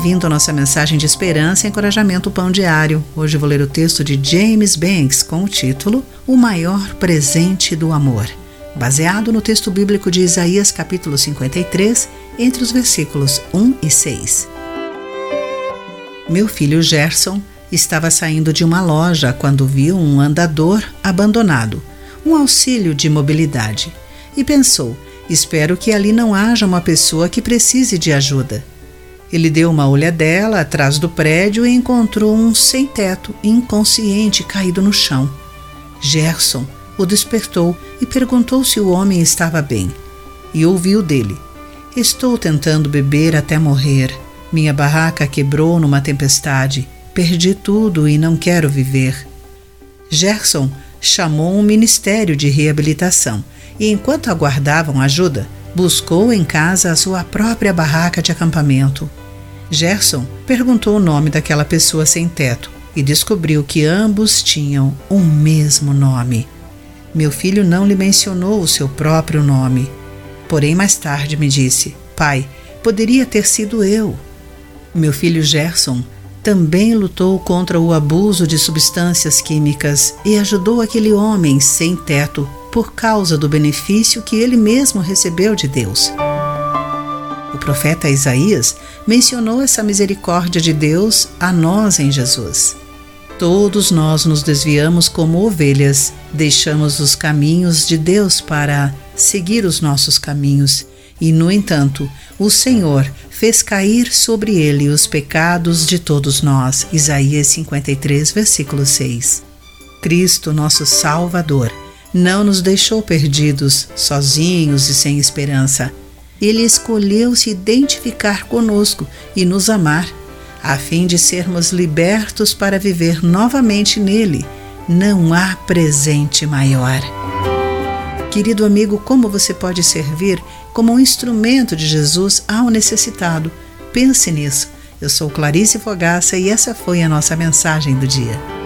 bem-vindo à nossa mensagem de esperança e encorajamento Pão Diário. Hoje vou ler o texto de James Banks com o título O Maior Presente do Amor, baseado no texto bíblico de Isaías capítulo 53, entre os versículos 1 e 6. Meu filho Gerson estava saindo de uma loja quando viu um andador abandonado, um auxílio de mobilidade, e pensou: espero que ali não haja uma pessoa que precise de ajuda. Ele deu uma olhadela atrás do prédio e encontrou um sem-teto, inconsciente, caído no chão. Gerson o despertou e perguntou se o homem estava bem. E ouviu dele: Estou tentando beber até morrer. Minha barraca quebrou numa tempestade. Perdi tudo e não quero viver. Gerson chamou um ministério de reabilitação e, enquanto aguardavam ajuda, buscou em casa a sua própria barraca de acampamento. Gerson perguntou o nome daquela pessoa sem teto e descobriu que ambos tinham o mesmo nome. Meu filho não lhe mencionou o seu próprio nome. Porém, mais tarde me disse: Pai, poderia ter sido eu. Meu filho Gerson também lutou contra o abuso de substâncias químicas e ajudou aquele homem sem teto por causa do benefício que ele mesmo recebeu de Deus profeta Isaías mencionou essa misericórdia de Deus a nós em Jesus. Todos nós nos desviamos como ovelhas, deixamos os caminhos de Deus para seguir os nossos caminhos, e, no entanto, o Senhor fez cair sobre ele os pecados de todos nós. Isaías 53, versículo 6. Cristo, nosso Salvador, não nos deixou perdidos, sozinhos e sem esperança ele escolheu se identificar conosco e nos amar, a fim de sermos libertos para viver novamente nele. Não há presente maior. Querido amigo, como você pode servir como um instrumento de Jesus ao necessitado? Pense nisso. Eu sou Clarice Fogaça e essa foi a nossa mensagem do dia.